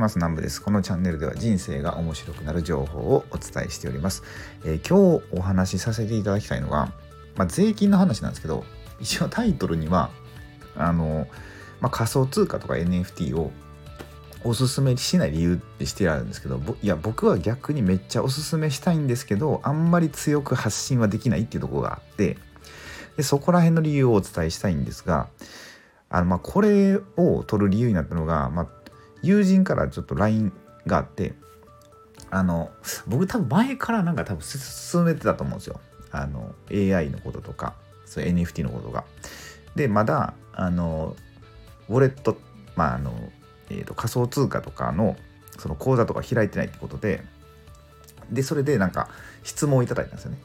ます。南部です。このチャンネルでは人生が面白くなる情報をお伝えしております。えー、今日お話しさせていただきたいのが、まあ、税金の話なんですけど、一応タイトルには、あの、まあ、仮想通貨とか NFT をおすすめしない理由ってしてあるんですけどいや僕は逆にめっちゃおすすめしたいんですけどあんまり強く発信はできないっていうところがあってでそこら辺の理由をお伝えしたいんですがあのまあこれを取る理由になったのが、まあ、友人からちょっと LINE があってあの僕多分前からなんか多分進めてたと思うんですよあの AI のこととかそう NFT のことが。でまだあのウォレットまああの、えーと、仮想通貨とかのその口座とか開いてないってことででそれでなんか質問をいただいたんですよね。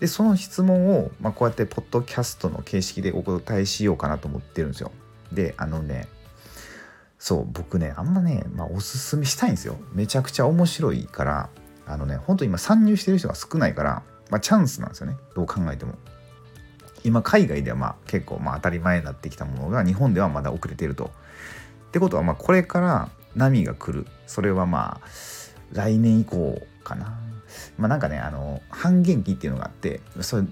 でその質問を、まあ、こうやってポッドキャストの形式でお答えしようかなと思ってるんですよ。であのねそう僕ねあんまね、まあ、おすすめしたいんですよ。めちゃくちゃ面白いからあのねほんと今参入してる人が少ないから、まあ、チャンスなんですよね。どう考えても。今海外ではまあ結構まあ当たり前になってきたものが日本ではまだ遅れてると。ってことはまあこれから波が来る。それはまあ来年以降かな。まあなんかねあの半減期っていうのがあってそれ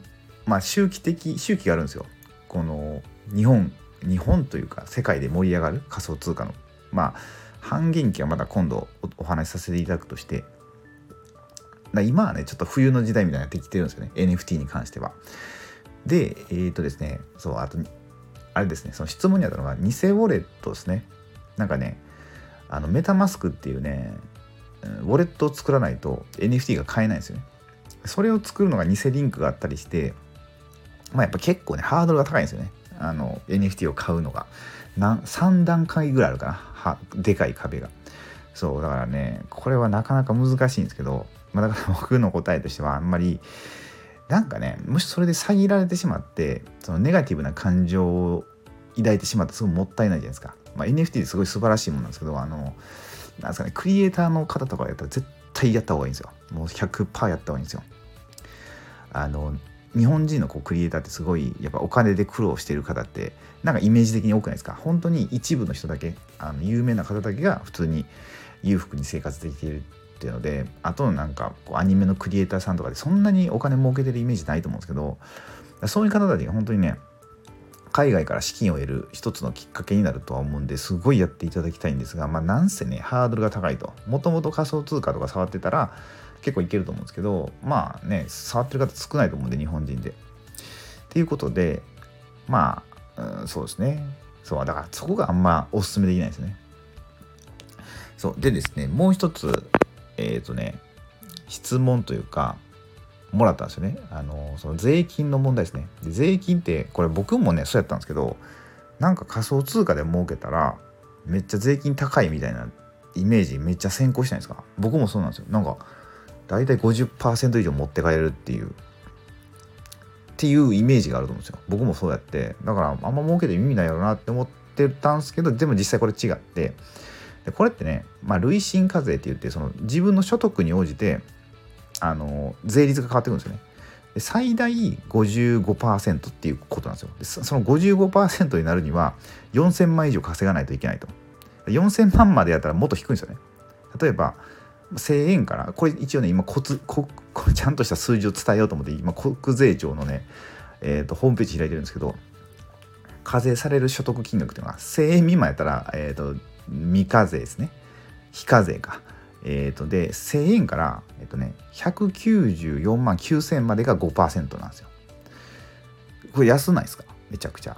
まあ周期的周期があるんですよ。この日本日本というか世界で盛り上がる仮想通貨のまあ半減期はまだ今度お話しさせていただくとして今はねちょっと冬の時代みたいになってきてるんですよね。NFT に関しては。でえっ、ー、とですねそうあとあれですねその質問にあったのが偽ウォレットですね。なんかねあのメタマスクっていうねウォレットを作らないと NFT が買えないんですよね。それを作るのが偽リンクがあったりしてまあやっぱ結構ねハードルが高いんですよね。あの NFT を買うのが3段階ぐらいあるかな。はでかい壁が。そうだからねこれはなかなか難しいんですけど、まあ、だから 僕の答えとしてはあんまりなんかねもしそれで詐欺られてしまってそのネガティブな感情を抱いてしまってすごいもったいないじゃないですか、まあ、NFT ってすごい素晴らしいものなんですけどあのなんですかねクリエイターの方とかやったら絶対やった方がいいんですよ。もう100%やった方がいいんですよ。あの日本人のこうクリエイターってすごいやっぱお金で苦労してる方ってなんかイメージ的に多くないですか？本当に一部の人だけあの有名な方だけが普通に裕福に生活できているっていうのであとのなんかこうアニメのクリエイターさんとかでそんなにお金儲けてるイメージないと思うんですけどそういう方たちが本当にね海外から資金を得る一つのきっかけになるとは思うんですごいやっていただきたいんですがまあなんせねハードルが高いと。もともと仮想通貨とか触ってたら結構いけると思うんですけどまあね触ってる方少ないと思うんで日本人で。っていうことでまあ、うん、そうですね。そうだからそこがあんまおすすめできないですね。そうでですねもう一つえっ、ー、とね質問というかもらったんですよね。あのその税金の問題ですね。で税金ってこれ僕もねそうやったんですけどなんか仮想通貨で儲けたらめっちゃ税金高いみたいなイメージめっちゃ先行しないですか。僕もそうなんですよ。なんか大体50%以上持って帰れるっていう。っていうイメージがあると思うんですよ。僕もそうやって。だからあんま儲けて意味ないやろなって思ってたんですけどでも実際これ違って。でこれってね、まあ、累進課税って言ってその自分の所得に応じてあの税率が変わってくるんですよね。で最大55%っていうことなんですよ。でその55%になるには4000万以上稼がないといけないと。4000万までやったらもっと低いんですよね。例えば1000円からこれ一応ね今コツここちゃんとした数字を伝えようと思って今国税庁のね、えーと、ホームページ開いてるんですけど課税される所得金額っていうのは1000円未満やったら、えーと、未課税ですね。非課税か。え、ー、とで1000円からえ、ー、とね194万9000円までが5%なんですよ。これ安ないですか？めちゃくちゃ。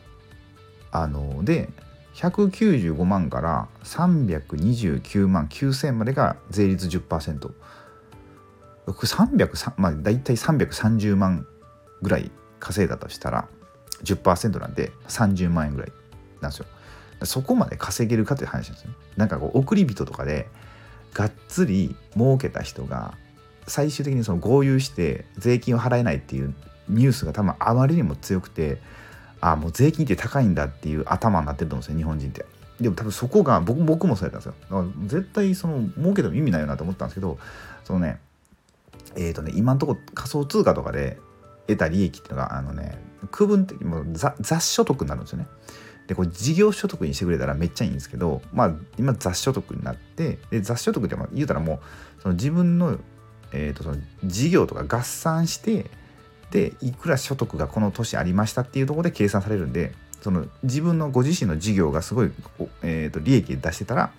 あので195万から329万9000までが税率10% 300まあ大体330万ぐらい稼いだとしたら10%なんで30万円ぐらいなんですよ。そこまで稼げるかという話なんですね。なんかこう送り人とかでがっつり儲けた人が最終的にその合流して税金を払えないっていうニュースが多分あまりにも強くてあもう税金って高いんだっていう頭になってると思うんですよ日本人って。でも多分そこが僕僕もそうやったんですよ。絶対その儲けても意味ないよなと思ったんですけどそのねえっ、ー、とね今のとこ仮想通貨とかで得た利益っていうのがあのね区分的もう雑所得になるんですよね。でこれ事業所得にしてくれたらめっちゃいいんですけどまあ今雑所得になってで雑所得って言うたらもうその自分の,、えー、とその事業とか合算してでいくら所得がこの年ありましたっていうところで計算されるんでその自分のご自身の事業がすごい、えー、と利益出してたら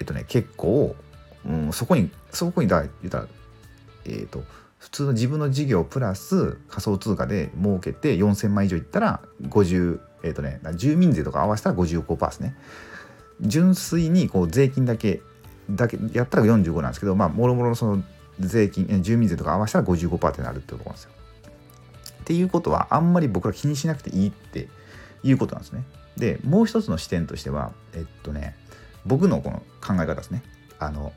えっとね結構、うん、そこにそこにだ言ったらえっ、ー、と普通の自分の事業プラス仮想通貨で儲けて4000万以上いったら50えっ、ー、とね住民税とか合わせたら55%ですね。純粋にこう税金だけだけやったら45なんですけどまあもろもろのその税金住民税とか合わせたら55%ってなるってことなんですよ。っていうことはあんまり僕ら気にしなくていいっていうことなんですね。でもう一つの視点としてはえっとね僕のこの考え方ですね。あの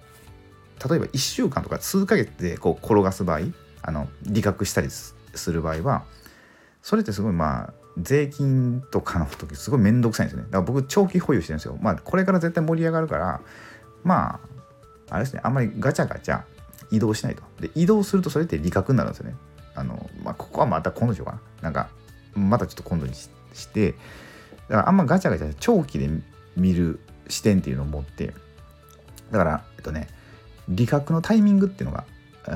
例えば1週間とか数ヶ月でこう転がす場合あの利確したりする場合はそれってすごいまあ税金とかの時すごい面倒くさいんですよね。だから僕長期保有してるんですよ。まあこれから絶対盛り上がるからまああれですねあんまりガチャガチャ移動しないと。で移動するとそれって利確になるんですよね。あのまあここはまた今度しようかな。なんかまたちょっと今度にしてだからあんまガチャガチャ長期で見る視点っていうのを持ってだからえっとね利確のタイミングっていうのが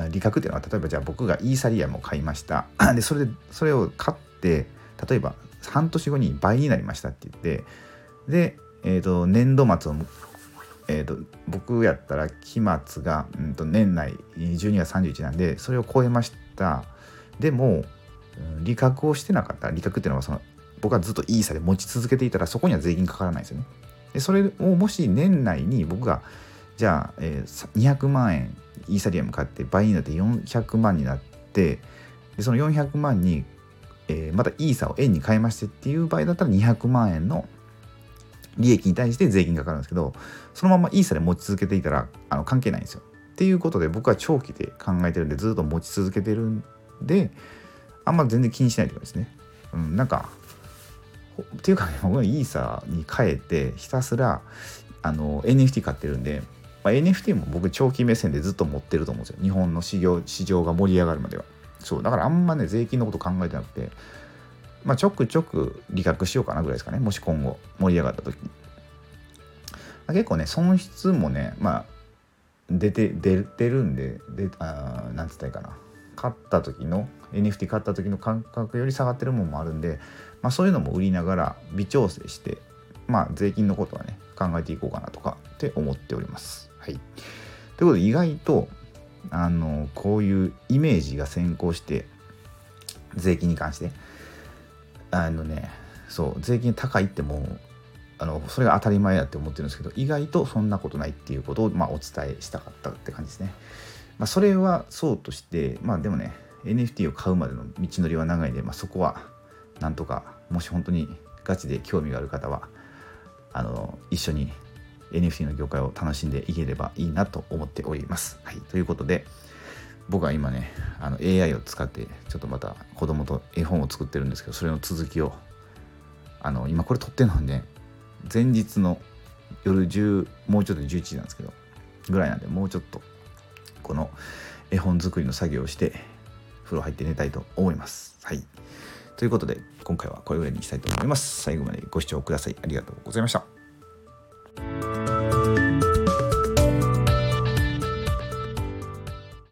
利確っていうのは例えばじゃあ僕がイーサリアムを買いました。でそれでそれを買って例えば半年後に倍になりましたって言ってで、えーと、年度末を、えーと、僕やったら期末が、うんと、年内12月31なんでそれを超えました。でも利確をしてなかった。利確っていうのはその僕はずっとイーサで持ち続けていたらそこには税金かからないですよね。でそれをもし年内に僕がじゃあ、えー、200万円イーサリアム買って倍になって400万になってでその400万に、えー、またイーサを円に変えましてっていう場合だったら200万円の利益に対して税金がかかるんですけどそのままイーサで持ち続けていたらあの関係ないんですよ。っていうことで僕は長期で考えてるんでずっと持ち続けてるんであんま全然気にしないってことですね。うん、なんかっていうか、ね、僕はイーサに変えてひたすらあの NFT 買ってるんでまあ、NFT も僕長期目線でずっと持ってると思うんですよ日本の市場市場が盛り上がるまではそうだからあんまね税金のこと考えてなくてまあちょくちょく利確しようかなぐらいですかねもし今後盛り上がった時結構ね損失もねまあ出て出てるんでであなんつったらいいかな買った時の NFT 買った時の感覚より下がってるものもあるんで、まあ、そういうのも売りながら微調整してまあ税金のことはね考えていこうかなとかって思っております。はい。ということで意外とあのこういうイメージが先行して税金に関してあのねそう税金高いってもうあのそれが当たり前だって思ってるんですけど意外とそんなことないっていうことを、まあ、お伝えしたかったって感じですね。まあ、それはそうとしてまあでもね NFT を買うまでの道のりは長いんで、まあ、そこはなんとかもし本当にガチで興味がある方はあの一緒に NFT の業界を楽しんでいければいいなと思っております。はい、ということで僕は今ねあの AI を使ってちょっとまた子供と絵本を作ってるんですけどそれの続きをあの今これ撮ってるので、ね、前日の夜10もうちょっと11時なんですけどぐらいなんでもうちょっとこの絵本作りの作業をして風呂入って寝たいと思います。はい。ということで今回はこれぐらいにしたいと思います。最後までご視聴ください。ありがとうございました。